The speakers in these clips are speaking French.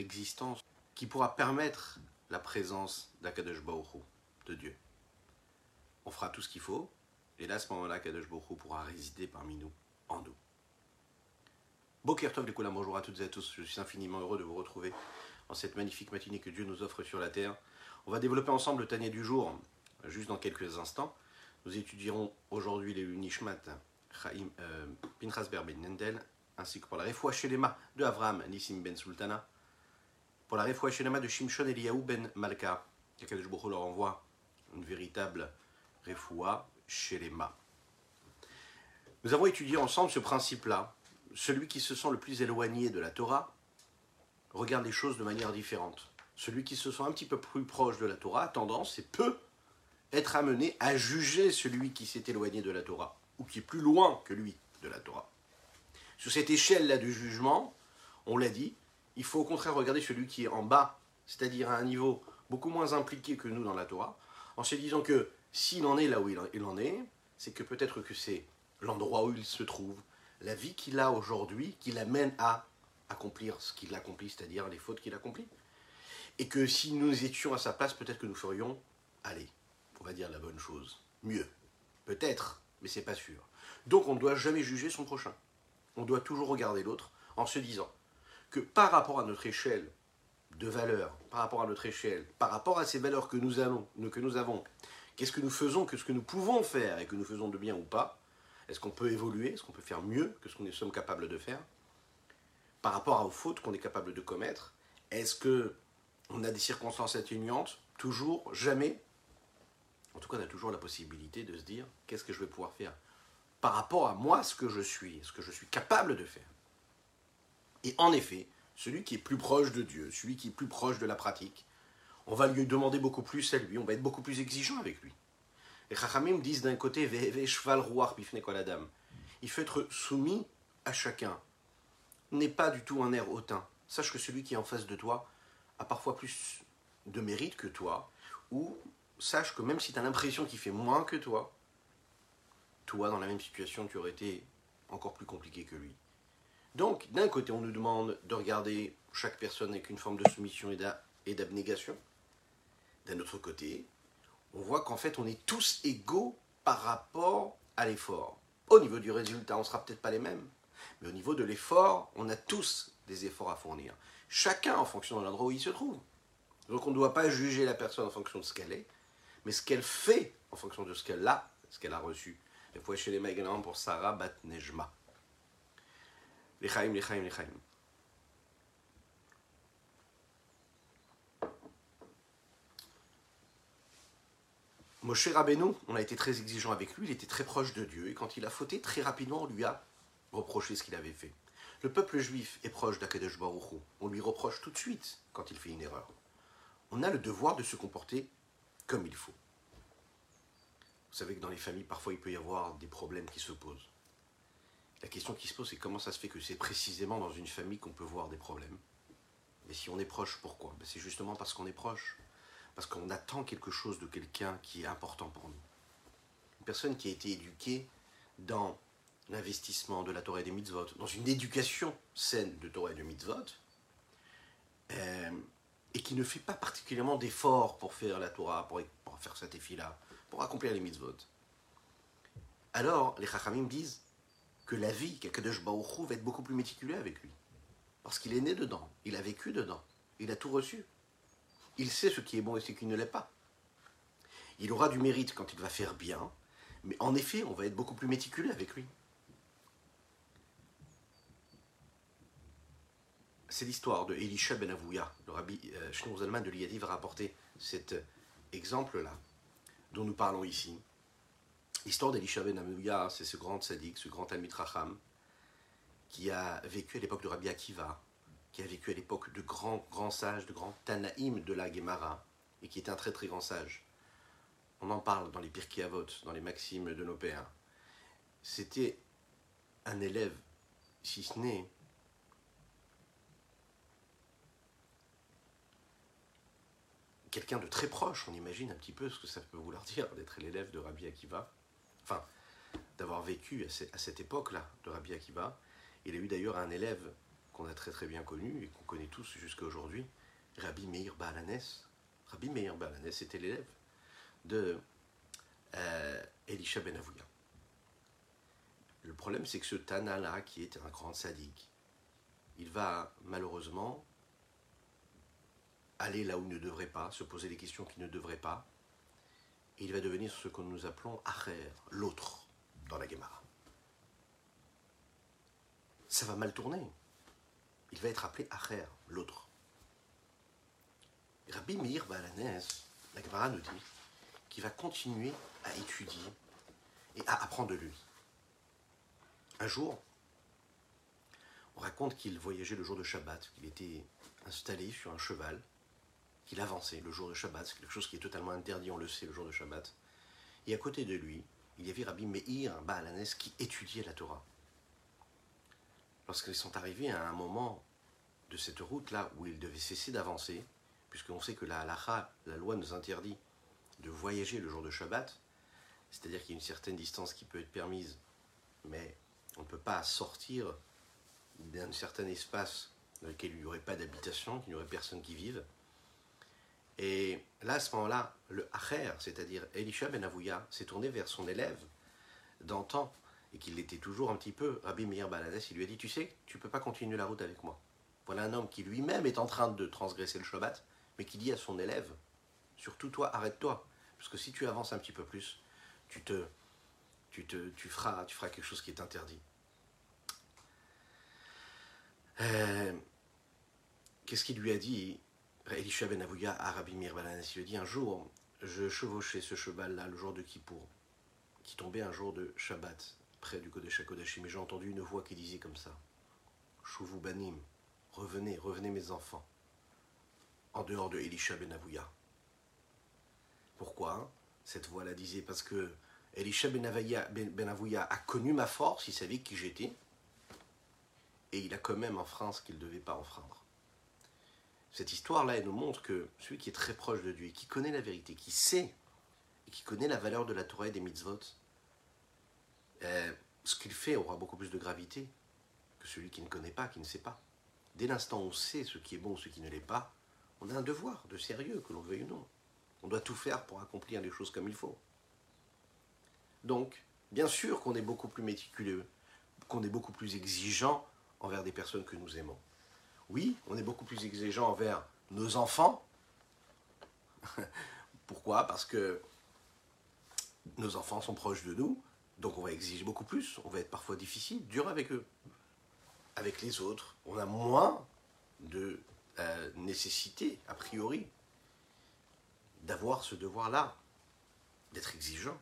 existence qui pourra permettre la présence d'Akadosh Hu, de Dieu. On fera tout ce qu'il faut, et là, à ce moment-là, Akadosh Hu pourra résider parmi nous, en nous. Boker Tov, les bonjour à toutes et à tous. Je suis infiniment heureux de vous retrouver en cette magnifique matinée que Dieu nous offre sur la terre. On va développer ensemble le Tanier du jour, juste dans quelques instants. Nous étudierons aujourd'hui les Nishmat, Chaim, euh, Pinchas Ben Nendel, ainsi que pour la Refoua Shelema de Avram Nissim Ben Sultana, pour la Refoua Shelema de Shimshon Eliyahu Ben Malka, Kakadosh Baruch leur envoie une véritable Refoua Shelema. Nous avons étudié ensemble ce principe-là. Celui qui se sent le plus éloigné de la Torah regarde les choses de manière différente. Celui qui se sent un petit peu plus proche de la Torah a tendance et peut être amené à juger celui qui s'est éloigné de la Torah, ou qui est plus loin que lui de la Torah. Sur cette échelle-là du jugement, on l'a dit, il faut au contraire regarder celui qui est en bas, c'est-à-dire à un niveau beaucoup moins impliqué que nous dans la Torah, en se disant que s'il en est là où il en est, c'est que peut-être que c'est l'endroit où il se trouve, la vie qu'il a aujourd'hui, qui l'amène à accomplir ce qu'il accomplit, c'est-à-dire les fautes qu'il accomplit. Et que si nous étions à sa place, peut-être que nous ferions, allez, on va dire la bonne chose, mieux. Peut-être, mais c'est pas sûr. Donc on ne doit jamais juger son prochain. On doit toujours regarder l'autre en se disant par rapport à notre échelle de valeur, par rapport à notre échelle, par rapport à ces valeurs que nous avons, que nous avons, qu'est-ce que nous faisons, que ce que nous pouvons faire et que nous faisons de bien ou pas Est-ce qu'on peut évoluer Est-ce qu'on peut faire mieux que ce que nous sommes capables de faire? Par rapport aux fautes qu'on est capable de commettre, est-ce que on a des circonstances atténuantes? Toujours Jamais. En tout cas, on a toujours la possibilité de se dire qu'est-ce que je vais pouvoir faire? Par rapport à moi, ce que je suis, ce que je suis capable de faire. Et en effet, celui qui est plus proche de Dieu, celui qui est plus proche de la pratique, on va lui demander beaucoup plus à lui, on va être beaucoup plus exigeant avec lui. Les Chachamim disent d'un côté, il faut être soumis à chacun. N'est pas du tout un air hautain. Sache que celui qui est en face de toi a parfois plus de mérite que toi, ou sache que même si tu as l'impression qu'il fait moins que toi, toi, dans la même situation, tu aurais été encore plus compliqué que lui. Donc, d'un côté, on nous demande de regarder chaque personne avec une forme de soumission et d'abnégation. D'un autre côté, on voit qu'en fait, on est tous égaux par rapport à l'effort. Au niveau du résultat, on ne sera peut-être pas les mêmes, mais au niveau de l'effort, on a tous des efforts à fournir. Chacun en fonction de l'endroit où il se trouve. Donc on ne doit pas juger la personne en fonction de ce qu'elle est, mais ce qu'elle fait en fonction de ce qu'elle a, ce qu'elle a reçu. Et pour chez les également pour Sarah Bat Nejma. Lechaim, lechaim, lechaim. Moshe Rabbeinu, on a été très exigeant avec lui, il était très proche de Dieu, et quand il a fauté, très rapidement, on lui a reproché ce qu'il avait fait. Le peuple juif est proche d'Akadosh Baruch Hu. On lui reproche tout de suite quand il fait une erreur. On a le devoir de se comporter comme il faut. Vous savez que dans les familles, parfois, il peut y avoir des problèmes qui se posent. La question qui se pose, c'est comment ça se fait que c'est précisément dans une famille qu'on peut voir des problèmes? Mais si on est proche, pourquoi? Ben, C'est justement parce qu'on est proche. Parce qu'on attend quelque chose de quelqu'un qui est important pour nous. Une personne qui a été éduquée dans l'investissement de la Torah et des mitzvot, dans une éducation saine de Torah et de mitzvot, euh, et qui ne fait pas particulièrement d'efforts pour faire la Torah, pour, pour faire cette effet-là, pour accomplir les mitzvot. Alors, les Chachamim disent que la vie qu'Akadosh Baruch va être beaucoup plus méticuleux avec lui. Parce qu'il est né dedans, il a vécu dedans, il a tout reçu. Il sait ce qui est bon et ce qui ne l'est pas. Il aura du mérite quand il va faire bien, mais en effet, on va être beaucoup plus méticuleux avec lui. C'est l'histoire de Elisha ben Avouya. Le rabbi euh, Zalman de l'Iyadi va rapporter cet exemple-là dont nous parlons ici. L'histoire d'Elisha ben c'est ce grand sadique, ce grand Talmid Racham, qui a vécu à l'époque de Rabbi Akiva, qui a vécu à l'époque de grands, grands sages, de grands Tanaïm de la Gemara, et qui était un très très grand sage. On en parle dans les Pirkei Avot, dans les maximes de nos pères. C'était un élève, si ce n'est quelqu'un de très proche. On imagine un petit peu ce que ça peut vouloir dire d'être l'élève de Rabbi Akiva. Enfin, d'avoir vécu à cette époque-là de Rabbi Akiva. Il a eu d'ailleurs un élève qu'on a très très bien connu et qu'on connaît tous jusqu'à aujourd'hui, Rabbi Meir Balanes. Rabbi Meir Balanes était l'élève de euh, Elisha Ben. Le problème, c'est que ce Tana-là, qui est un grand sadique, il va malheureusement aller là où il ne devrait pas, se poser des questions qu'il ne devrait pas, il va devenir ce que nous appelons Acher, l'autre, dans la Gemara. Ça va mal tourner. Il va être appelé Acher, l'autre. Rabbi Meir Balanes, la Gemara nous dit qu'il va continuer à étudier et à apprendre de lui. Un jour, on raconte qu'il voyageait le jour de Shabbat, qu'il était installé sur un cheval, qu'il avançait le jour de Shabbat, c'est quelque chose qui est totalement interdit, on le sait, le jour de Shabbat. Et à côté de lui, il y avait Rabbi Meir Baalanes qui étudiait la Torah. Lorsqu'ils sont arrivés à un moment de cette route-là où ils devaient cesser d'avancer, puisqu'on sait que la halacha, la loi nous interdit de voyager le jour de Shabbat, c'est-à-dire qu'il y a une certaine distance qui peut être permise, mais on ne peut pas sortir d'un certain espace dans lequel il n'y aurait pas d'habitation, qu'il n'y aurait personne qui vive. Et là, à ce moment-là, le Acher, c'est-à-dire Elisha Ben Avouya, s'est tourné vers son élève d'antan, et qu'il l'était toujours un petit peu, Rabbi Meir Balades, il lui a dit, tu sais, tu ne peux pas continuer la route avec moi. Voilà un homme qui lui-même est en train de transgresser le Shabbat, mais qui dit à son élève, surtout toi, arrête-toi, parce que si tu avances un petit peu plus, tu te, tu te, tu feras, tu feras quelque chose qui est interdit. Euh, qu'est-ce qu'il lui a dit? Elisha Ben Avouya à Rabbi Balanes Il dit un jour, je chevauchais ce cheval-là le jour de Kippour, qui tombait un jour de Shabbat, près du Kodesh HaKodashim, mais j'ai entendu une voix qui disait comme ça. Chouvou Banim, revenez, revenez mes enfants, en dehors de Elisha Ben Avouya. Pourquoi cette voix-là disait? Parce que Elisha Ben, ben, a connu ma force, il savait qui j'étais, et il a quand même enfreint ce qu'il ne devait pas enfreindre. Cette histoire-là, elle nous montre que celui qui est très proche de Dieu, qui connaît la vérité, qui sait, et qui connaît la valeur de la Torah et des mitzvot, euh, ce qu'il fait aura beaucoup plus de gravité que celui qui ne connaît pas, qui ne sait pas. Dès l'instant où on sait ce qui est bon ou ce qui ne l'est pas, on a un devoir de sérieux, que l'on veuille ou non. On doit tout faire pour accomplir les choses comme il faut. Donc, bien sûr qu'on est beaucoup plus méticuleux, qu'on est beaucoup plus exigeant envers des personnes que nous aimons. Oui, on est beaucoup plus exigeant envers nos enfants. Pourquoi? Parce que nos enfants sont proches de nous, donc on va exiger beaucoup plus, on va être parfois difficile, dur avec eux. Avec les autres, on a moins de euh, nécessité, a priori, d'avoir ce devoir-là, d'être exigeant.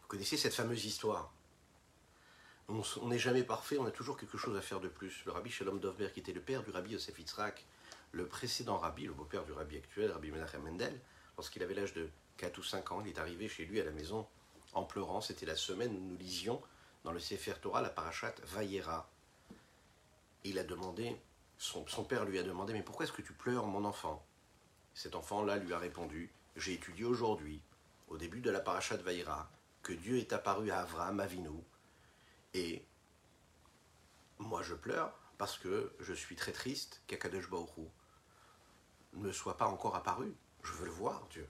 Vous connaissez cette fameuse histoire? On n'est jamais parfait, on a toujours quelque chose à faire de plus. Le rabbi Shalom Dovber, qui était le père du rabbi Yosef Yitzhak, le précédent rabbi, le beau-père du rabbi actuel, rabbi Menachem Mendel, lorsqu'il avait l'âge de 4 ou 5 ans, il est arrivé chez lui à la maison en pleurant. C'était la semaine où nous lisions dans le Sefer Torah la parachat Vayera. Il a demandé, son, père lui a demandé, mais pourquoi est-ce que tu pleures, mon enfant? Cet enfant-là lui a répondu, j'ai étudié aujourd'hui, au début de la parachat Vayera, que Dieu est apparu à Avraham Avinu et moi, je pleure parce que je suis très triste qu'Akadosh Baoru ne soit pas encore apparu. Je veux le voir, Dieu.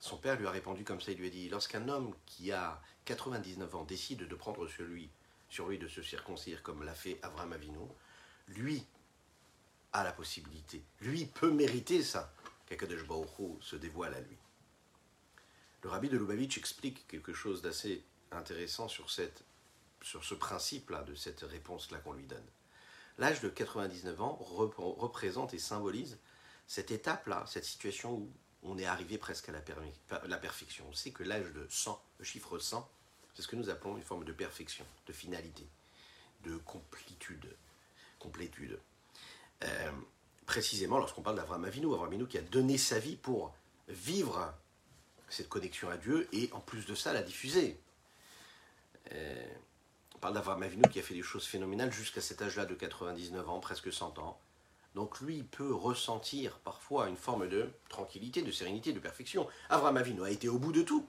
Son père lui a répondu comme ça, il lui a dit, lorsqu'un homme qui a 99 ans décide de prendre sur lui, de se circoncire comme l'a fait Avram Avinu, lui a la possibilité, lui peut mériter ça, qu'Akadosh Baoru se dévoile à lui. Le rabbi de Lubavitch explique quelque chose d'assez intéressant sur cette sur ce principe-là, de cette réponse-là qu'on lui donne. L'âge de 99 ans représente et symbolise cette étape-là, cette situation où on est arrivé presque à la, perfection. On sait que l'âge de 100, le chiffre 100, c'est ce que nous appelons une forme de perfection, de finalité, de complétude. complétude. Euh, précisément lorsqu'on parle Avram Avinu qui a donné sa vie pour vivre cette connexion à Dieu et en plus de ça la diffuser. Euh, on parle d'Avram Avinu qui a fait des choses phénoménales jusqu'à cet âge-là de 99 ans, presque 100 ans. Donc lui peut ressentir parfois une forme de tranquillité, de sérénité, de perfection. Avram Avinu a été au bout de tout.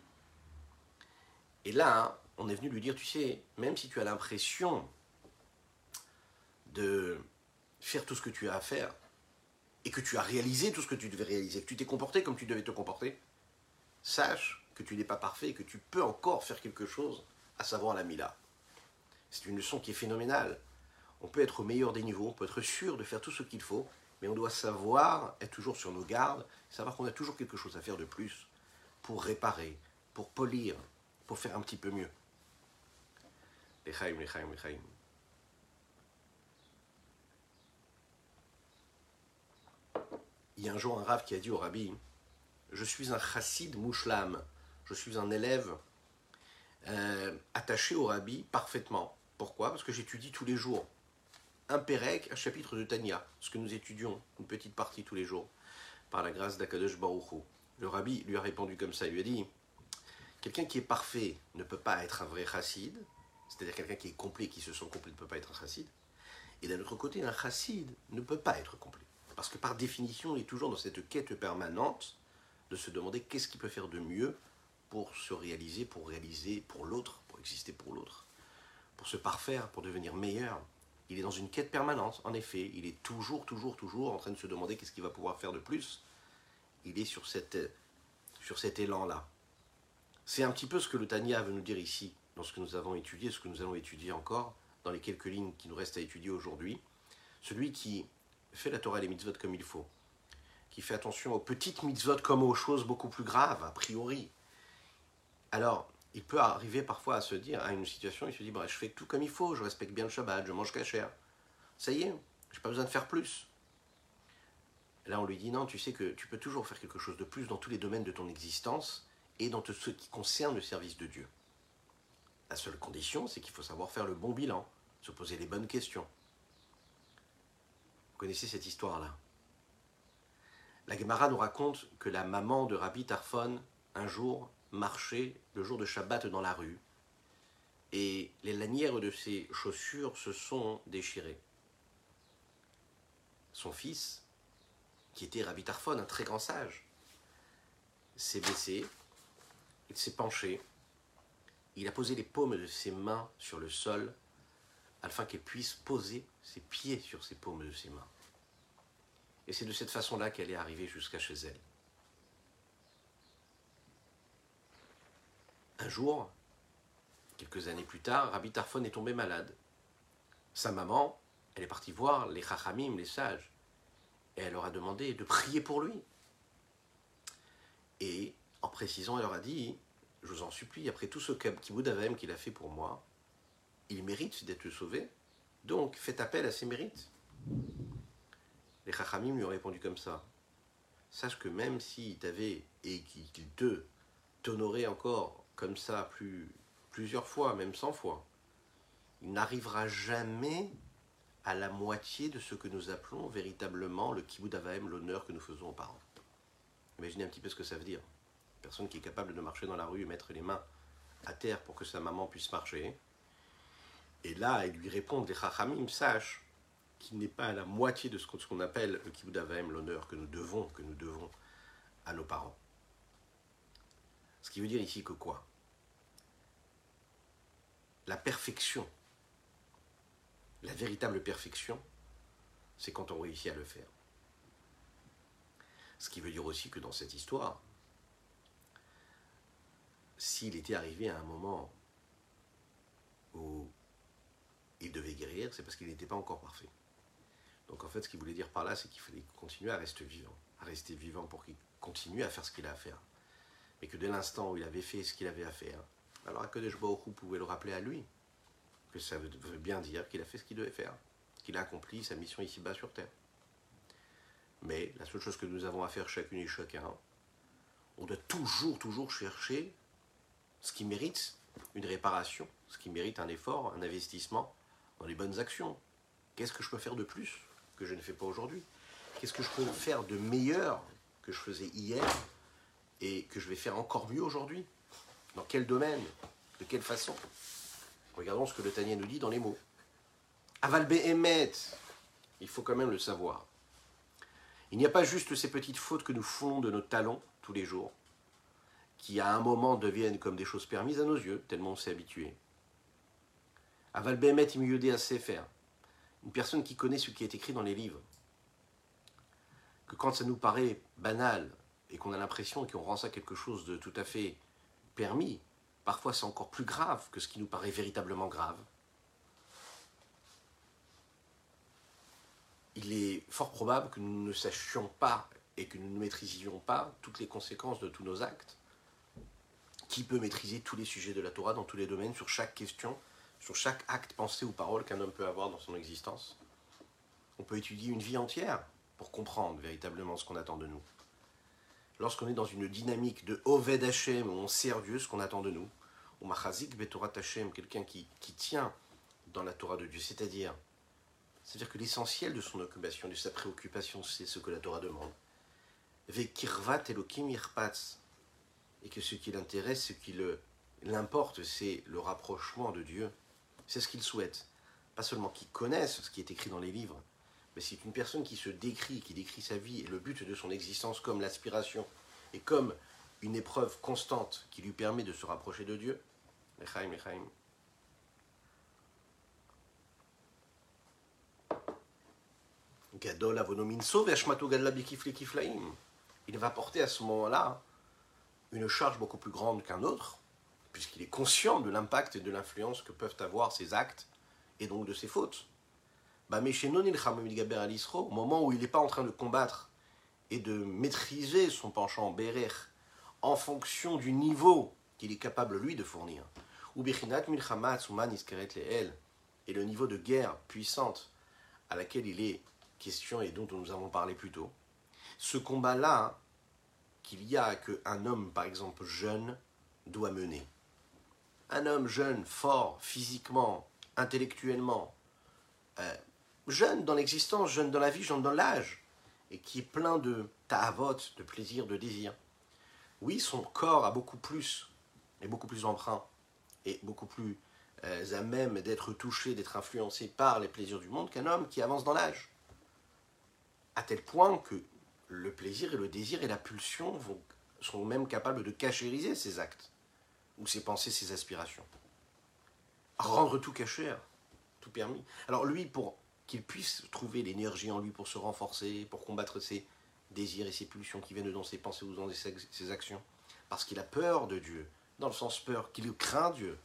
Et là, on est venu lui dire, tu sais, même si tu as l'impression de faire tout ce que tu as à faire et que tu as réalisé tout ce que tu devais réaliser, que tu t'es comporté comme tu devais te comporter, sache que tu n'es pas parfait et que tu peux encore faire quelque chose, à savoir la Mila. C'est une leçon qui est phénoménale. On peut être au meilleur des niveaux, on peut être sûr de faire tout ce qu'il faut, mais on doit savoir être toujours sur nos gardes, savoir qu'on a toujours quelque chose à faire de plus pour réparer, pour polir, pour faire un petit peu mieux. Lechaim, lechaim, lechaim. Il y a un jour un rave qui a dit au rabbi Je suis un chassid mouchlam, je suis un élève euh, attaché au rabbi parfaitement. Pourquoi? Parce que j'étudie tous les jours un Pérec, un chapitre de Tania, ce que nous étudions, une petite partie tous les jours, par la grâce d'Akadosh Baruch Le rabbi lui a répondu comme ça, il lui a dit Quelqu'un qui est parfait ne peut pas être un vrai chassid, c'est-à-dire quelqu'un qui est complet, qui se sent complet, ne peut pas être un chassid. Et d'un autre côté, un chassid ne peut pas être complet. Parce que par définition, il est toujours dans cette quête permanente de se demander qu'est-ce qu'il peut faire de mieux pour se réaliser, pour réaliser pour l'autre, pour exister pour l'autre, pour se parfaire, pour devenir meilleur. Il est dans une quête permanente, en effet. Il est toujours, toujours, toujours en train de se demander qu'est-ce qu'il va pouvoir faire de plus. Il est sur, cet élan-là. C'est un petit peu ce que le Tania veut nous dire ici, dans ce que nous avons étudié, ce que nous allons étudier encore, dans les quelques lignes qui nous restent à étudier aujourd'hui. Celui qui fait la Torah et les mitzvot comme il faut, qui fait attention aux petites mitzvot comme aux choses beaucoup plus graves, a priori, alors il peut arriver parfois à se dire, à une situation, il se dit, bah, je fais tout comme il faut, je respecte bien le Shabbat, je mange cachère. Ça y est, je n'ai pas besoin de faire plus. Là, on lui dit, non, tu sais que tu peux toujours faire quelque chose de plus dans tous les domaines de ton existence et dans tout ce qui concerne le service de Dieu. La seule condition, c'est qu'il faut savoir faire le bon bilan, se poser les bonnes questions connaissez cette histoire-là. La Gemara nous raconte que la maman de Rabbi Tarfon, un jour, marchait le jour de Shabbat dans la rue, et les lanières de ses chaussures se sont déchirées. Son fils, qui était Rabbi Tarfon, un très grand sage, s'est baissé, il s'est penché, il a posé les paumes de ses mains sur le sol afin qu'elle puisse poser ses pieds sur ses paumes de ses mains. Et c'est de cette façon-là qu'elle est arrivée jusqu'à chez elle. Un jour, quelques années plus tard, Rabbi Tarfon est tombé malade. Sa maman, elle est partie voir les Chachamim, les sages, et elle leur a demandé de prier pour lui. Et en précisant, elle leur a dit Je vous en supplie, après tout ce kiboud qu'il a fait pour moi, il mérite d'être sauvé. Donc, faites appel à ses mérites. Les Chachamim lui ont répondu comme ça. Sache que même s'il t'avait et qu'il te t'honorait encore comme ça plus, plusieurs fois, même cent fois, il n'arrivera jamais à la moitié de ce que nous appelons véritablement le kibbutz avaim, l'honneur que nous faisons aux parents. Imaginez un petit peu ce que ça veut dire. Une personne qui est capable de marcher dans la rue et mettre les mains à terre pour que sa maman puisse marcher, et là, il lui répond des Chachamim, sache qu'il n'est pas à la moitié de ce qu'on appelle le kibbutz l'honneur que nous devons, que nous devons à nos parents. Ce qui veut dire ici que quoi? La perfection, la véritable perfection, c'est quand on réussit à le faire. Ce qui veut dire aussi que dans cette histoire, s'il était arrivé à un moment où il devait guérir, c'est parce qu'il n'était pas encore parfait. Donc en fait, ce qu'il voulait dire par là, c'est qu'il fallait continuer à rester vivant, à rester vivant pour qu'il continue à faire ce qu'il a à faire. Mais que dès l'instant où il avait fait ce qu'il avait à faire, alors Akadosh Baruch pouvait le rappeler à lui, que ça veut bien dire qu'il a fait ce qu'il devait faire, qu'il a accompli sa mission ici-bas sur Terre. Mais la seule chose que nous avons à faire chacune et chacun, on doit toujours, toujours chercher ce qui mérite une réparation, ce qui mérite un effort, un investissement dans les bonnes actions. Qu'est-ce que je peux faire de plus que je ne fais pas aujourd'hui? Qu'est-ce que je peux faire de meilleur que je faisais hier et que je vais faire encore mieux aujourd'hui Dans quel domaine? De quelle façon? Regardons ce que le Tania nous dit dans les mots. Aval Emet, il faut quand même le savoir. Il n'y a pas juste ces petites fautes que nous font de nos talons tous les jours, qui à un moment deviennent comme des choses permises à nos yeux, tellement on s'est habitué. Aval Behemet à faire. une personne qui connaît ce qui est écrit dans les livres, que quand ça nous paraît banal et qu'on a l'impression qu'on rend ça quelque chose de tout à fait permis, parfois c'est encore plus grave que ce qui nous paraît véritablement grave. Il est fort probable que nous ne sachions pas et que nous ne maîtrisions pas toutes les conséquences de tous nos actes. Qui peut maîtriser tous les sujets de la Torah dans tous les domaines, sur chaque question, sur chaque acte, pensée ou parole qu'un homme peut avoir dans son existence? On peut étudier une vie entière pour comprendre véritablement ce qu'on attend de nous. Lorsqu'on est dans une dynamique de Oved Hashem, on sert Dieu, ce qu'on attend de nous, ou Machazik Betorat Hashem, quelqu'un qui, qui tient dans la Torah de Dieu, c'est-à-dire c'est-à-dire que l'essentiel de son occupation, de sa préoccupation, c'est ce que la Torah demande. Vekirvat Elohim irpatz. Et que ce qui l'intéresse, ce qui l'importe, c'est le rapprochement de Dieu. C'est ce qu'il souhaite. Pas seulement qu'il connaisse ce qui est écrit dans les livres, mais c'est une personne qui se décrit, qui décrit sa vie et le but de son existence comme l'aspiration et comme une épreuve constante qui lui permet de se rapprocher de Dieu. Lechaim, lechaim. Gadol Il va porter à ce moment-là une charge beaucoup plus grande qu'un autre, puisqu'il est conscient de l'impact et de l'influence que peuvent avoir ses actes et donc de ses fautes. Au moment où il n'est pas en train de combattre et de maîtriser son penchant bérer en fonction du niveau qu'il est capable lui de fournir, et le niveau de guerre puissante à laquelle il est question et dont nous avons parlé plus tôt, ce combat-là qu'il y a qu'un homme, par exemple, jeune, doit mener. Un homme jeune, fort, physiquement, intellectuellement, euh, jeune dans l'existence, jeune dans la vie, jeune dans l'âge, et qui est plein de ta'avot, de plaisir, de désir. Oui, son corps a beaucoup plus, et beaucoup plus emprunt, et beaucoup plus euh, à même d'être touché, d'être influencé par les plaisirs du monde qu'un homme qui avance dans l'âge à tel point que le plaisir et le désir et la pulsion sont même capables de cachériser ses actes, ou ses pensées, ses aspirations. Rendre tout caché, tout permis. Alors lui, pour qu'il puisse trouver l'énergie en lui pour se renforcer, pour combattre ses désirs et ses pulsions qui viennent dans ses pensées ou dans ses actions, parce qu'il a peur de Dieu, dans le sens peur, qu'il craint Dieu,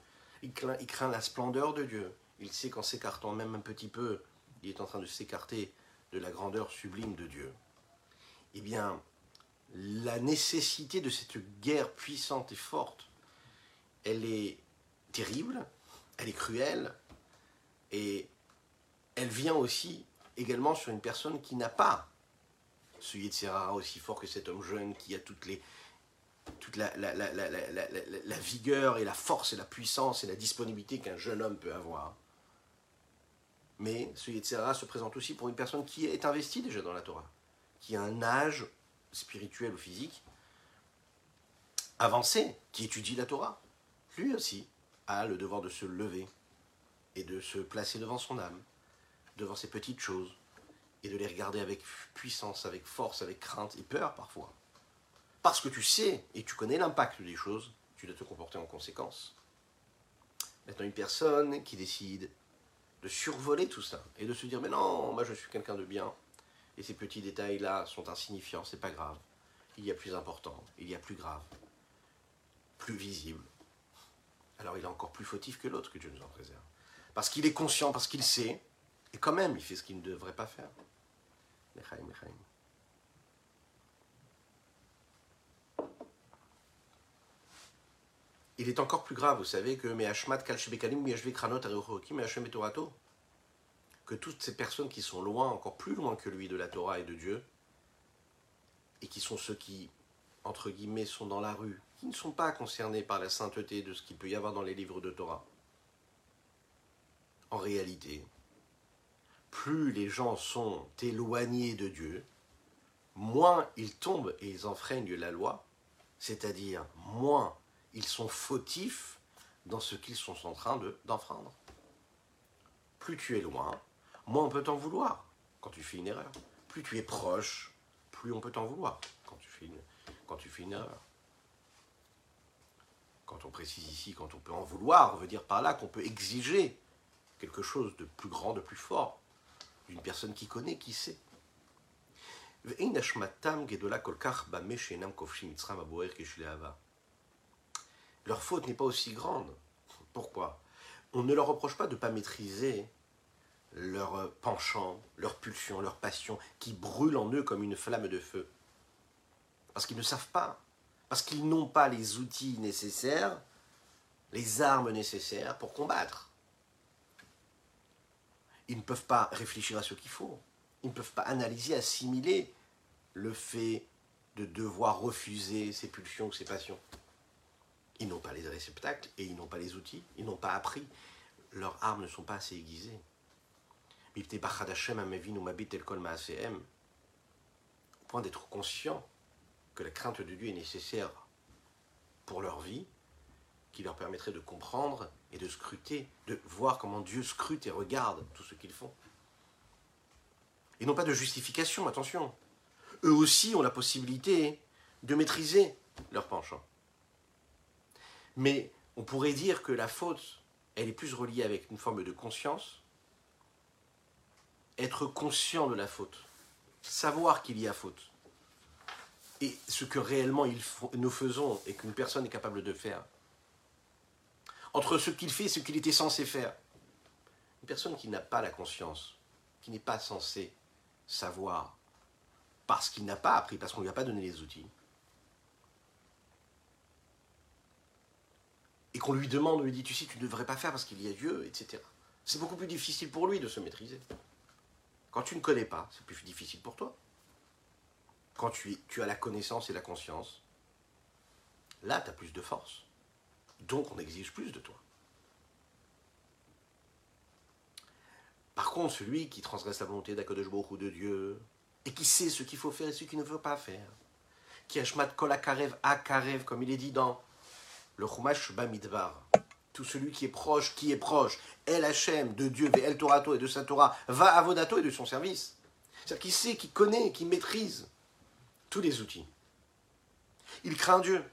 il craint, il craint la splendeur de Dieu, il sait qu'en s'écartant même un petit peu, il est en train de s'écarter de la grandeur sublime de Dieu, eh bien, la nécessité de cette guerre puissante et forte, elle est terrible, elle est cruelle, et elle vient aussi également sur une personne qui n'a pas ce Yetzirara aussi fort que cet homme jeune qui a toute la, vigueur et la force et la puissance et la disponibilité qu'un jeune homme peut avoir. Mais ce Yetzirah se présente aussi pour une personne qui est investie déjà dans la Torah, qui a un âge spirituel ou physique avancé, qui étudie la Torah. Lui aussi a le devoir de se lever et de se placer devant son âme, devant ces petites choses, et de les regarder avec puissance, avec force, avec crainte et peur parfois. Parce que tu sais et tu connais l'impact des choses, tu dois te comporter en conséquence. Maintenant, une personne qui décide de survoler tout ça et de se dire mais non, moi je suis quelqu'un de bien et ces petits détails là sont insignifiants, c'est pas grave. Il y a plus important, il y a plus grave, plus visible. Alors il est encore plus fautif que l'autre que Dieu nous en préserve. Parce qu'il est conscient, parce qu'il sait, et quand même il fait ce qu'il ne devrait pas faire. Il est encore plus grave, vous savez, que que toutes ces personnes qui sont loin, encore plus loin que lui de la Torah et de Dieu, et qui sont ceux qui, entre guillemets, sont dans la rue, qui ne sont pas concernés par la sainteté de ce qu'il peut y avoir dans les livres de Torah. En réalité, plus les gens sont éloignés de Dieu, moins ils tombent et ils enfreignent la loi, c'est-à-dire moins ils sont fautifs dans ce qu'ils sont en train d'enfreindre. plus tu es loin, moins on peut t'en vouloir quand tu fais une erreur. Plus tu es proche, plus on peut t'en vouloir quand tu, fais une, quand tu fais une erreur. Quand on précise ici, quand on peut en vouloir, on veut dire par là qu'on peut exiger quelque chose de plus grand, de plus fort, d'une personne qui connaît, qui sait. Leur faute n'est pas aussi grande. Pourquoi? On ne leur reproche pas de ne pas maîtriser leur penchant, leur pulsion, leur passion, qui brûle en eux comme une flamme de feu. Parce qu'ils ne savent pas, parce qu'ils n'ont pas les outils nécessaires, les armes nécessaires pour combattre. Ils ne peuvent pas réfléchir à ce qu'il faut. Ils ne peuvent pas analyser, assimiler le fait de devoir refuser ses pulsions ou ses passions. Ils n'ont pas les réceptacles et ils n'ont pas les outils. Ils n'ont pas appris. Leurs armes ne sont pas assez aiguisées. Au point d'être conscient que la crainte de Dieu est nécessaire pour leur vie, qui leur permettrait de comprendre et de scruter, de voir comment Dieu scrute et regarde tout ce qu'ils font. Ils n'ont pas de justification, attention. Eux aussi ont la possibilité de maîtriser leur penchant. Mais on pourrait dire que la faute, elle est plus reliée avec une forme de conscience. Être conscient de la faute, savoir qu'il y a faute, et ce que réellement nous faisons et qu'une personne est capable de faire, entre ce qu'il fait et ce qu'il était censé faire. Une personne qui n'a pas la conscience, qui n'est pas censée savoir, parce qu'il n'a pas appris, parce qu'on ne lui a pas donné les outils, et qu'on lui demande, on lui dit, tu sais, tu ne devrais pas faire parce qu'il y a Dieu, etc. C'est beaucoup plus difficile pour lui de se maîtriser. Quand tu ne connais pas, c'est plus difficile pour toi. Quand tu, as la connaissance et la conscience, là, tu as plus de force. Donc on exige plus de toi. Par contre, celui qui transgresse la volonté d'Akadosh ou de Dieu, et qui sait ce qu'il faut faire et ce qu'il ne veut pas faire, qui a kol akarev akarev, comme il est dit dans le Chumash Bamidbar, tout celui qui est proche, qui est proche, El Hachem, de Dieu, El Torato et de sa Torah, va à Vodato et de son service. C'est-à-dire qu'il sait, qu'il connaît, qu'il maîtrise tous les outils. Il craint Dieu.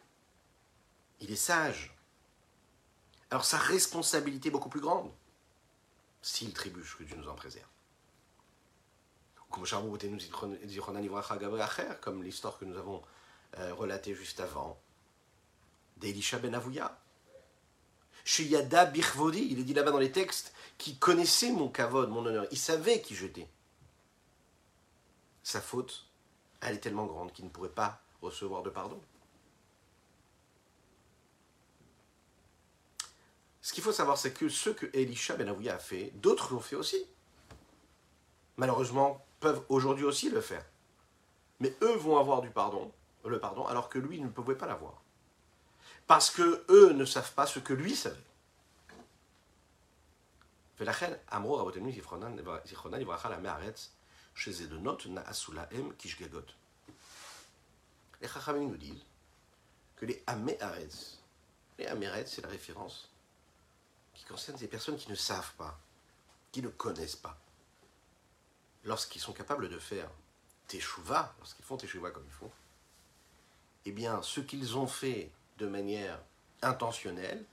Il est sage alors sa responsabilité est beaucoup plus grande s'il trébuche, que Dieu nous en préserve. Comme l'histoire que nous avons euh, relatée juste avant d'Elisha ben Avouya. Chez Yada Birvodi, il est dit là-bas dans les textes, qui connaissait mon kavod, mon honneur, il savait qui j'étais. Sa faute, elle est tellement grande qu'il ne pourrait pas recevoir de pardon. Ce qu'il faut savoir, c'est que ce que Elisha Ben a fait, d'autres l'ont fait aussi. Malheureusement, peuvent aujourd'hui aussi le faire. Mais eux vont avoir du pardon, le pardon, alors que lui ne pouvait pas l'avoir. Parce que eux ne savent pas ce que lui savait. Les Chachamim nous disent que les Améharetz, les Améharetz, c'est la référence qui concerne des personnes qui ne savent pas, qui ne connaissent pas. Lorsqu'ils sont capables de faire teshuva, lorsqu'ils font teshuva comme il faut, eh bien, ce qu'ils ont fait de manière intentionnelle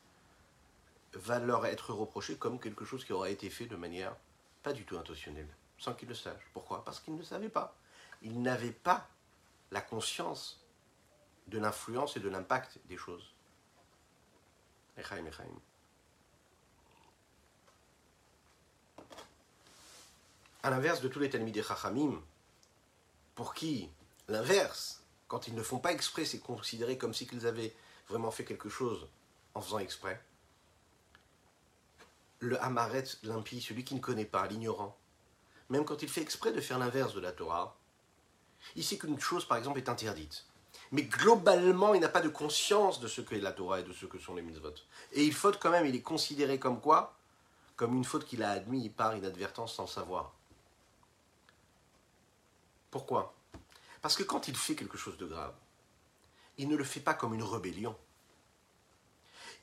va leur être reproché comme quelque chose qui aura été fait de manière pas du tout intentionnelle, sans qu'ils le sachent. Pourquoi? Parce qu'ils ne savaient pas. Ils n'avaient pas la conscience de l'influence et de l'impact des choses. Echaim, echaim. À l'inverse de tous les Talmidei Chachamim, pour qui l'inverse, quand ils ne font pas exprès, c'est considéré comme si qu'ils avaient vraiment fait quelque chose en faisant exprès. Le Hamaret, l'impie, celui qui ne connaît pas, l'ignorant, même quand il fait exprès de faire l'inverse de la Torah, il sait qu'une chose, par exemple, est interdite. Mais globalement, il n'a pas de conscience de ce qu'est la Torah et de ce que sont les mitzvot. Et il faute quand même, il est considéré comme quoi Comme une faute qu'il a admise par inadvertance sans savoir. Pourquoi? Parce que quand il fait quelque chose de grave, il ne le fait pas comme une rébellion.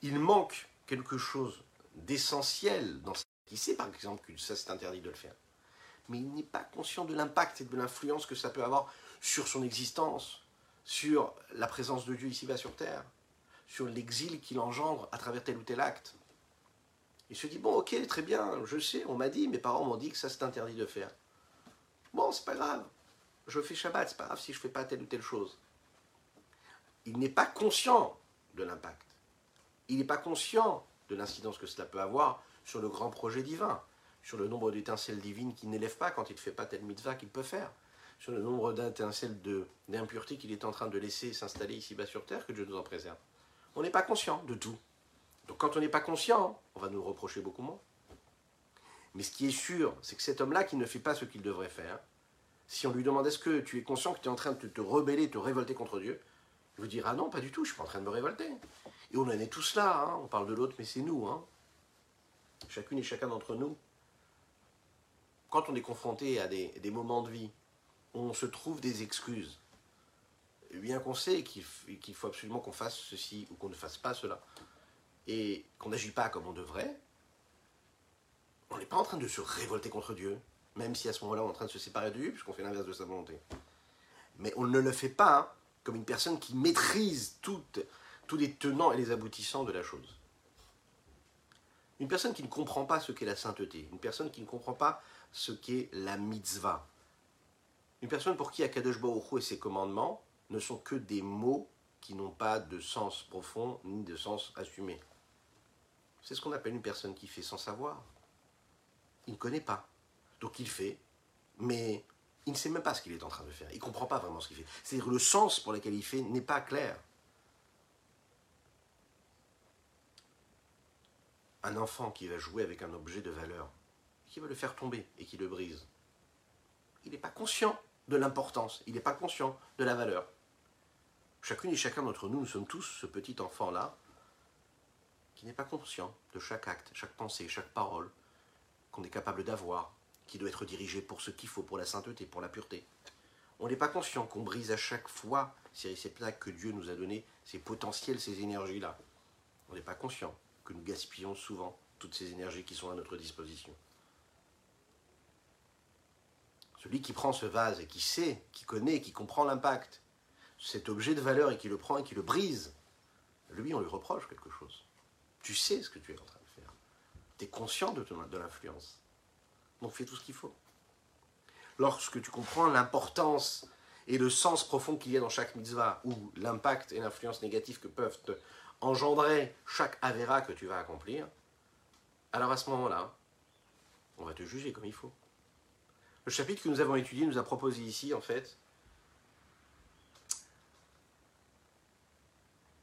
Il manque quelque chose d'essentiel dans ce Il sait par exemple que ça c'est interdit de le faire. Mais il n'est pas conscient de l'impact et de l'influence que ça peut avoir sur son existence, sur la présence de Dieu ici-bas sur terre, sur l'exil qu'il engendre à travers tel ou tel acte. Il se dit, bon ok, très bien, je sais, on m'a dit, mes parents m'ont dit que ça c'est interdit de faire. Bon, c'est pas grave. Je fais Shabbat, c'est pas grave si je fais pas telle ou telle chose. Il n'est pas conscient de l'impact. Il n'est pas conscient de l'incidence que cela peut avoir sur le grand projet divin, sur le nombre d'étincelles divines qu'il n'élève pas quand il ne fait pas telle mitzvah qu'il peut faire, sur le nombre d'étincelles d'impureté qu'il est en train de laisser s'installer ici-bas sur Terre, que Dieu nous en préserve. On n'est pas conscient de tout. Donc quand on n'est pas conscient, on va nous reprocher beaucoup moins. Mais ce qui est sûr, c'est que cet homme-là qui ne fait pas ce qu'il devrait faire, si on lui demande est-ce que tu es conscient que tu es en train de te rebeller, de te révolter contre Dieu, il vous dire ah non, pas du tout, je suis pas en train de me révolter. Et on en est tous là, hein. on parle de l'autre, mais c'est nous. Hein. Chacune et chacun d'entre nous. Quand on est confronté à des, moments de vie on se trouve des excuses, bien qu'on sait qu'il faut absolument qu'on fasse ceci ou qu'on ne fasse pas cela, et qu'on n'agit pas comme on devrait, on n'est pas en train de se révolter contre Dieu, même si à ce moment-là on est en train de se séparer de lui, puisqu'on fait l'inverse de sa volonté. Mais on ne le fait pas comme une personne qui maîtrise toutes, tous les tenants et les aboutissants de la chose. Une personne qui ne comprend pas ce qu'est la sainteté, une personne qui ne comprend pas ce qu'est la mitzvah, une personne pour qui Akadosh Baruch et ses commandements ne sont que des mots qui n'ont pas de sens profond ni de sens assumé. C'est ce qu'on appelle une personne qui fait sans savoir. Il ne connaît pas. Donc il fait, mais il ne sait même pas ce qu'il est en train de faire. Il ne comprend pas vraiment ce qu'il fait. C'est-à-dire le sens pour lequel il fait n'est pas clair. Un enfant qui va jouer avec un objet de valeur, qui va le faire tomber et qui le brise, il n'est pas conscient de l'importance, il n'est pas conscient de la valeur. Chacune et chacun d'entre nous, nous sommes tous ce petit enfant-là qui n'est pas conscient de chaque acte, chaque pensée, chaque parole qu'on est capable d'avoir, qui doit être dirigé pour ce qu'il faut, pour la sainteté, pour la pureté. On n'est pas conscient qu'on brise à chaque fois ces réceptacles que Dieu nous a donnés, ces potentiels, ces énergies-là. On n'est pas conscient que nous gaspillons souvent toutes ces énergies qui sont à notre disposition. Celui qui prend ce vase et qui sait, qui connaît, qui comprend l'impact, cet objet de valeur et qui le prend et qui le brise, lui, on lui reproche quelque chose. Tu sais ce que tu es en train de faire. Tu es conscient de, de l'influence. Donc fais tout ce qu'il faut. Lorsque tu comprends l'importance et le sens profond qu'il y a dans chaque mitzvah, ou l'impact et l'influence négative que peuvent engendrer chaque avéra que tu vas accomplir, alors à ce moment-là, on va te juger comme il faut. Le chapitre que nous avons étudié nous a proposé ici, en fait,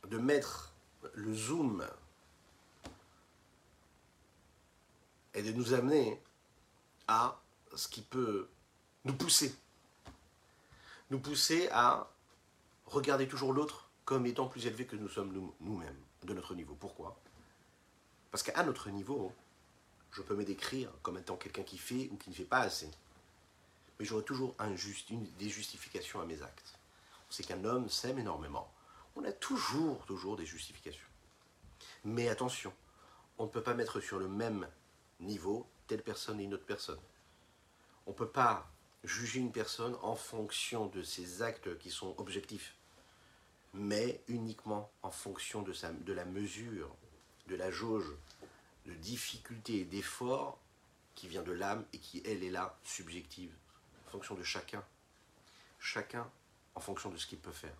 de mettre le zoom et de nous amener à ce qui peut nous pousser. Nous pousser à regarder toujours l'autre comme étant plus élevé que nous sommes nous-mêmes, de notre niveau. Pourquoi? Parce qu'à notre niveau, je peux me décrire comme étant quelqu'un qui fait ou qui ne fait pas assez. Mais j'aurai toujours un une, des justifications à mes actes. On sait qu'un homme s'aime énormément. On a toujours, toujours des justifications. Mais attention, on ne peut pas mettre sur le même niveau personne et une autre personne. On ne peut pas juger une personne en fonction de ses actes qui sont objectifs, mais uniquement en fonction de, sa, de la mesure, de la jauge de difficulté et d'effort qui vient de l'âme et qui, elle, est là, subjective, en fonction de chacun. Chacun en fonction de ce qu'il peut faire.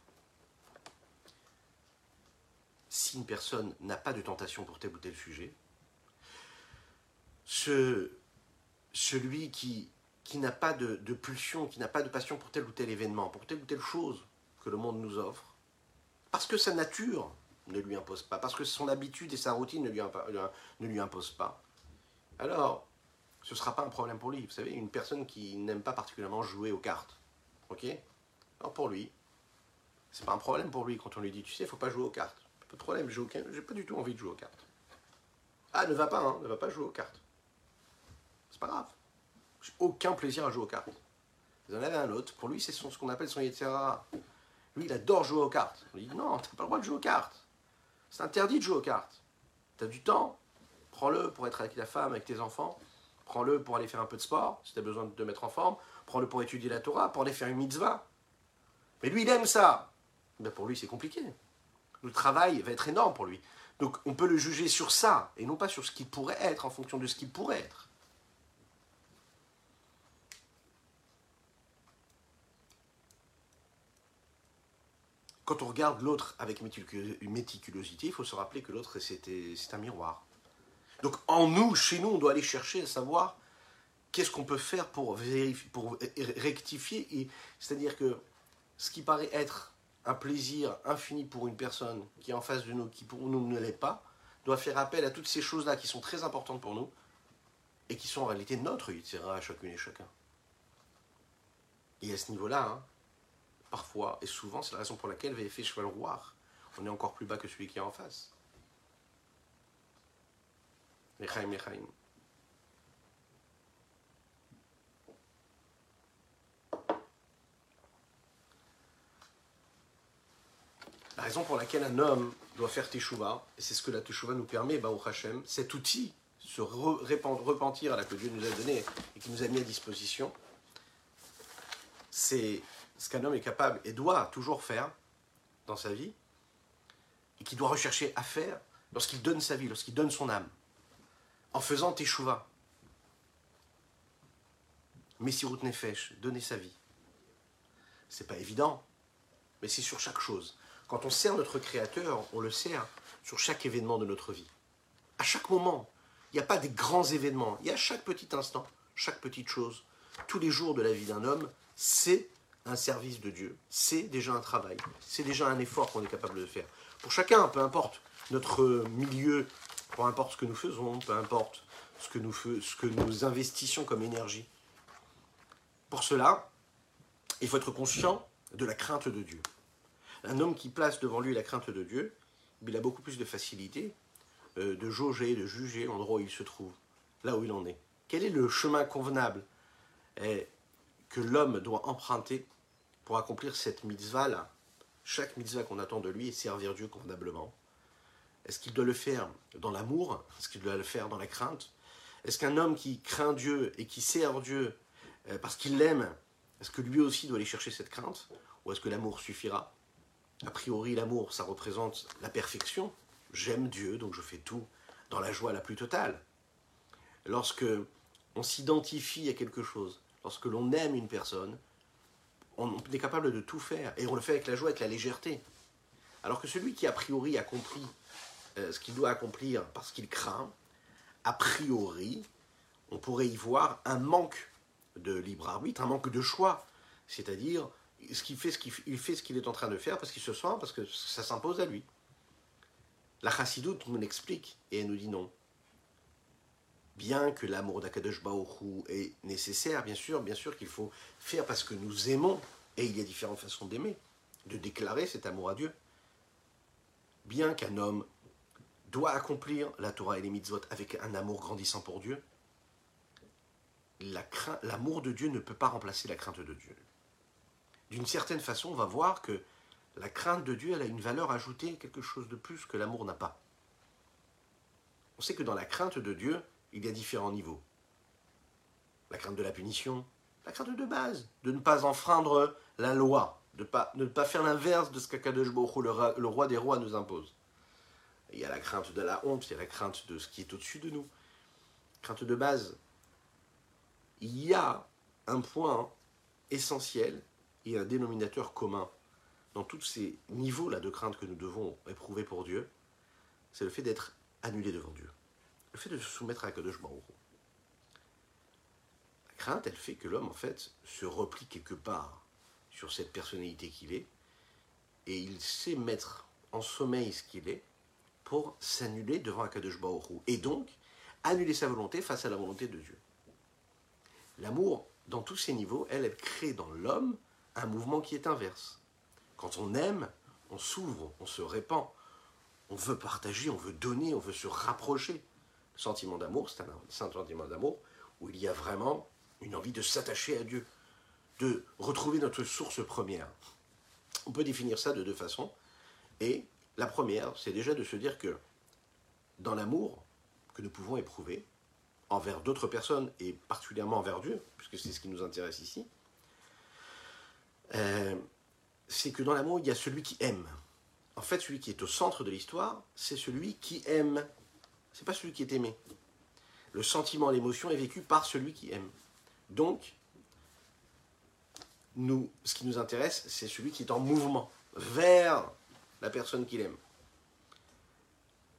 Si une personne n'a pas de tentation pour tel ou tel sujet, ce, celui qui, qui n'a pas de, pulsion, qui n'a pas de passion pour tel ou tel événement, pour telle ou telle chose que le monde nous offre, parce que sa nature ne lui impose pas, parce que son habitude et sa routine ne lui, ne lui imposent pas, alors ce ne sera pas un problème pour lui. Vous savez, une personne qui n'aime pas particulièrement jouer aux cartes, ok? Alors pour lui, c'est pas un problème pour lui quand on lui dit, tu sais, il faut pas jouer aux cartes. Pas de problème, j'ai pas du tout envie de jouer aux cartes. Ah, ne va pas, hein, ne va pas jouer aux cartes pas grave. J'ai aucun plaisir à jouer aux cartes. Vous en avez un autre, pour lui, c'est ce qu'on appelle son Yetzera. Lui, il adore jouer aux cartes. On lui dit non, t'as pas le droit de jouer aux cartes. C'est interdit de jouer aux cartes. Tu as du temps, prends-le pour être avec ta femme, avec tes enfants. Prends-le pour aller faire un peu de sport, si tu as besoin de te mettre en forme. Prends-le pour étudier la Torah, pour aller faire une mitzvah. Mais lui, il aime ça. Ben pour lui, c'est compliqué. Le travail va être énorme pour lui. Donc on peut le juger sur ça, et non pas sur ce qu'il pourrait être, en fonction de ce qu'il pourrait être. Quand on regarde l'autre avec méticulosité, il faut se rappeler que l'autre, c'est un miroir. Donc en nous, chez nous, on doit aller chercher à savoir qu'est-ce qu'on peut faire pour, pour rectifier. C'est-à-dire que ce qui paraît être un plaisir infini pour une personne qui est en face de nous, qui pour nous ne l'est pas, doit faire appel à toutes ces choses-là qui sont très importantes pour nous et qui sont en réalité notre à chacune et chacun. Et à ce niveau-là, hein, parfois et souvent, c'est la raison pour laquelle VF Cheval Roi, on est encore plus bas que celui qui est en face. Lechaim, lechaim. La raison pour laquelle un homme doit faire teshuva, et c'est ce que la teshuva nous permet, bah, au Hachem, cet outil, se repentir à la que Dieu nous a donné et qui nous a mis à disposition, c'est ce qu'un homme est capable et doit toujours faire dans sa vie, et qui doit rechercher à faire lorsqu'il donne sa vie, lorsqu'il donne son âme, en faisant teshuva. Messirut Nefesh, donner sa vie. C'est pas évident, mais c'est sur chaque chose. Quand on sert notre Créateur, on le sert sur chaque événement de notre vie. À chaque moment, il n'y a pas des grands événements. Il y a chaque petit instant, chaque petite chose. Tous les jours de la vie d'un homme, c'est un service de Dieu. C'est déjà un travail. C'est déjà un effort qu'on est capable de faire. Pour chacun, peu importe notre milieu, peu importe ce que nous faisons, peu importe ce que nous, ce que nous investissons comme énergie. Pour cela, il faut être conscient de la crainte de Dieu. Un homme qui place devant lui la crainte de Dieu, il a beaucoup plus de facilité euh, de jauger, de juger l'endroit où il se trouve, là où il en est. Quel est le chemin convenable eh, que l'homme doit emprunter pour accomplir cette mitzvah-là Chaque mitzvah qu'on attend de lui est servir Dieu convenablement. Est-ce qu'il doit le faire dans l'amour? Est-ce qu'il doit le faire dans la crainte? Est-ce qu'un homme qui craint Dieu et qui sert Dieu euh, parce qu'il l'aime, est-ce que lui aussi doit aller chercher cette crainte? Ou est-ce que l'amour suffira? A priori, l'amour, ça représente la perfection. J'aime Dieu, donc je fais tout dans la joie la plus totale. Lorsque on s'identifie à quelque chose, lorsque l'on aime une personne, on est capable de tout faire et on le fait avec la joie, avec la légèreté. Alors que celui qui a priori accomplit euh, ce qu'il doit accomplir parce qu'il craint, a priori, on pourrait y voir un manque de libre arbitre, un manque de choix. C'est-à-dire, ce qu'il fait ce qu'il fait ce qu'il est en train de faire parce qu'il se sent, parce que ça s'impose à lui. La chassidoute nous l'explique et elle nous dit non. Bien que l'amour d'Akadosh Baoru est nécessaire, bien sûr, bien sûr qu'il faut faire parce que nous aimons, et il y a différentes façons d'aimer, de déclarer cet amour à Dieu. Bien qu'un homme doit accomplir la Torah et les mitzvot avec un amour grandissant pour Dieu, l'amour de Dieu ne peut pas remplacer la crainte de Dieu d'une certaine façon, on va voir que la crainte de Dieu, elle a une valeur ajoutée, quelque chose de plus que l'amour n'a pas. On sait que dans la crainte de Dieu, il y a différents niveaux. La crainte de la punition, la crainte de base, de ne pas enfreindre la loi, de, pas, ne pas faire l'inverse de ce qu'Akadosh le, le roi des rois, nous impose. Il y a la crainte de la honte, il y a la crainte de ce qui est au-dessus de nous. Crainte de base. Il y a un point essentiel et un dénominateur commun dans tous ces niveaux-là de crainte que nous devons éprouver pour Dieu, c'est le fait d'être annulé devant Dieu. Le fait de se soumettre à Kadosh Baruch La crainte, elle fait que l'homme, en fait, se replie quelque part sur cette personnalité qu'il est, et il sait mettre en sommeil ce qu'il est pour s'annuler devant Akadosh Baruch et donc annuler sa volonté face à la volonté de Dieu. L'amour, dans tous ces niveaux, elle, elle crée dans l'homme un mouvement qui est inverse. Quand on aime, on s'ouvre, on se répand, on veut partager, on veut donner, on veut se rapprocher. Sentiment d'amour, c'est un sentiment d'amour où il y a vraiment une envie de s'attacher à Dieu, de retrouver notre source première. On peut définir ça de deux façons. Et la première, c'est déjà de se dire que dans l'amour que nous pouvons éprouver envers d'autres personnes et particulièrement envers Dieu, puisque c'est ce qui nous intéresse ici, euh, c'est que dans l'amour, il y a celui qui aime. En fait, celui qui est au centre de l'histoire, c'est celui qui aime. C'est pas celui qui est aimé. Le sentiment, l'émotion est vécu par celui qui aime. Donc, nous, ce qui nous intéresse, c'est celui qui est en mouvement. vers la personne qu'il aime.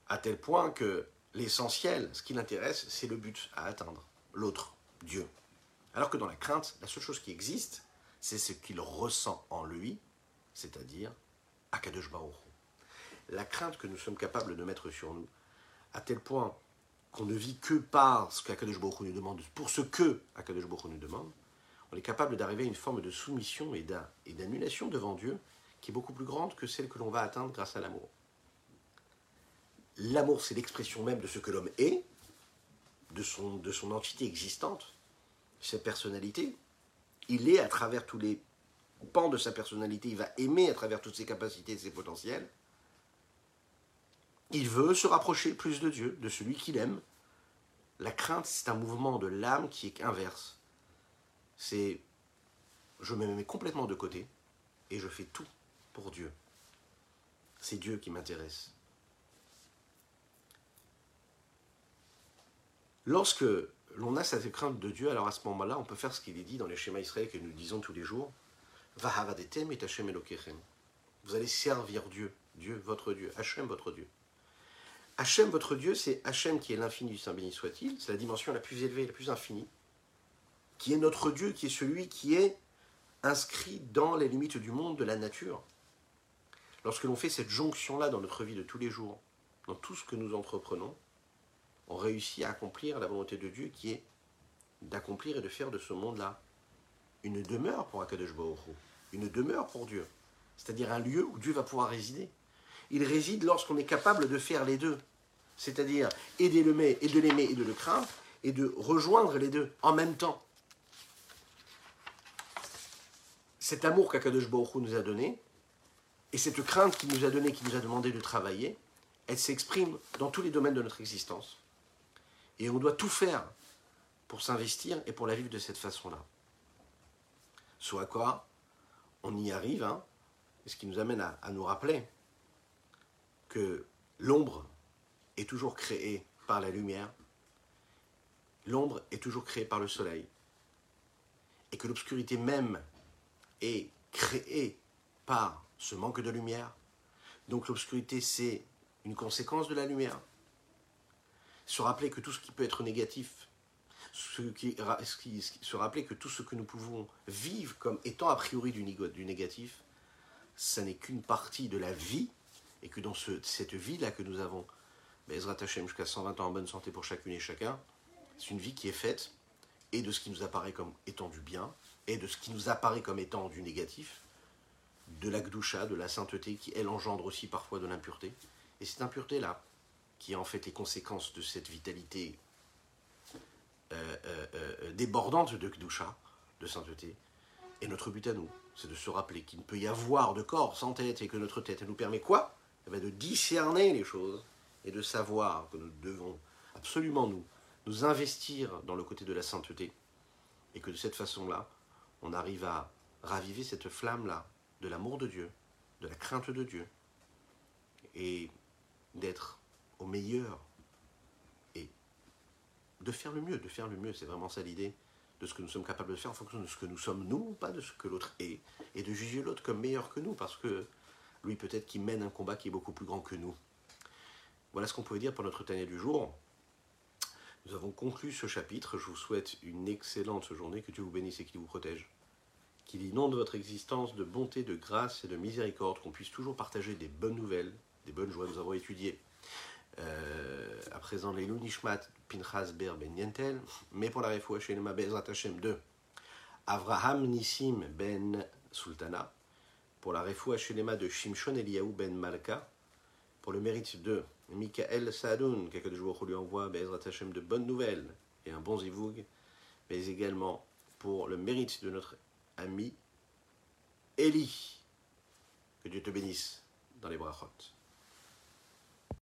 À tel point que l'essentiel, ce qui l'intéresse, c'est le but à atteindre, l'autre, Dieu. Alors que dans la crainte, la seule chose qui existe, c'est ce qu'il ressent en lui, c'est-à-dire Akadosh Baruch La crainte que nous sommes capables de mettre sur nous, à tel point qu'on ne vit que par ce qu'Akadosh Baruch nous demande, pour ce que Akadosh Baruch nous demande, on est capable d'arriver à une forme de soumission et d'annulation devant Dieu qui est beaucoup plus grande que celle que l'on va atteindre grâce à l'amour. L'amour, c'est l'expression même de ce que l'homme est, de son, de son entité existante, sa personnalité. Il est à travers tous les pans de sa personnalité, il va aimer à travers toutes ses capacités et ses potentiels. Il veut se rapprocher plus de Dieu, de celui qu'il aime. La crainte, c'est un mouvement de l'âme qui est inverse. C'est je me mets complètement de côté et je fais tout pour Dieu. C'est Dieu qui m'intéresse. Lorsque l'on a cette crainte de Dieu, alors à ce moment-là, on peut faire ce qu'il est dit dans les schémas israéliens que nous disons tous les jours. Vous allez servir Dieu, Dieu, votre Dieu, Hachem, votre Dieu. Hachem, votre Dieu, c'est Hachem qui est l'infini du Saint béni soit-il, c'est la dimension la plus élevée, la plus infinie, qui est notre Dieu, qui est celui qui est inscrit dans les limites du monde, de la nature. Lorsque l'on fait cette jonction-là dans notre vie de tous les jours, dans tout ce que nous entreprenons, on réussit à accomplir la volonté de Dieu qui est d'accomplir et de faire de ce monde-là une demeure pour Akadosh Baruch une demeure pour Dieu, c'est-à-dire un lieu où Dieu va pouvoir résider. Il réside lorsqu'on est capable de faire les deux, c'est-à-dire aider le et de l'aimer et de le craindre, et de rejoindre les deux en même temps. Cet amour qu'Akadosh Baruch nous a donné, et cette crainte qu'il nous a donnée, qu'il nous a demandé de travailler, elle s'exprime dans tous les domaines de notre existence. Et on doit tout faire pour s'investir et pour la vivre de cette façon-là. Soit quoi, on y arrive, hein, ce qui nous amène à nous rappeler l'ombre est toujours créée par la lumière, l'ombre est toujours créée par le soleil, et que l'obscurité même est créée par ce manque de lumière. Donc l'obscurité, c'est une conséquence de la lumière se rappeler que tout ce qui peut être négatif, ce qui, se rappeler que tout ce que nous pouvons vivre comme étant a priori du, du négatif, ça n'est qu'une partie de la vie, et que dans cette vie-là que nous avons, Bezrat Hashem jusqu'à 120 ans en bonne santé pour chacune et chacun, c'est une vie qui est faite, et de ce qui nous apparaît comme étant du bien, et de ce qui nous apparaît comme étant du négatif, de la gdoucha, de la sainteté, qui elle engendre aussi parfois de l'impureté. Et cette impureté-là, qui est en fait les conséquences de cette vitalité euh, euh, euh, débordante de Kdusha, de sainteté. Et notre but à nous, c'est de se rappeler qu'il ne peut y avoir de corps sans tête et que notre tête, elle nous permet quoi? ben, De discerner les choses et de savoir que nous devons absolument nous, nous investir dans le côté de la sainteté et que de cette façon-là, on arrive à raviver cette flamme-là de l'amour de Dieu, de la crainte de Dieu et d'être au meilleur et de faire le mieux, de faire le mieux, c'est vraiment ça l'idée de ce que nous sommes capables de faire en fonction de ce que nous sommes nous, pas de ce que l'autre est, et de juger l'autre comme meilleur que nous, parce que lui peut-être qu'il mène un combat qui est beaucoup plus grand que nous. Voilà ce qu'on pouvait dire pour notre Tania du jour. Nous avons conclu ce chapitre. Je vous souhaite une excellente journée. Que Dieu vous bénisse et qu'il vous protège. Qu'il inonde votre existence de bonté, de grâce et de miséricorde. Qu'on puisse toujours partager des bonnes nouvelles, des bonnes joies. Nous avons étudié euh, à présent, les Nishmat Pinchas Ber Ben Yentel, mais pour la refoua Shelema Bezrat Hashem de Avraham Nissim Ben Sultana, pour la Shelema de Shimshon Eliyahu Ben Malka, pour le mérite de Michael Saadoun, quelques jours lui envoie Bezrat Hashem de bonnes nouvelles et un bon zivoug, mais également pour le mérite de notre ami Eli. Que Dieu te bénisse dans les brachot.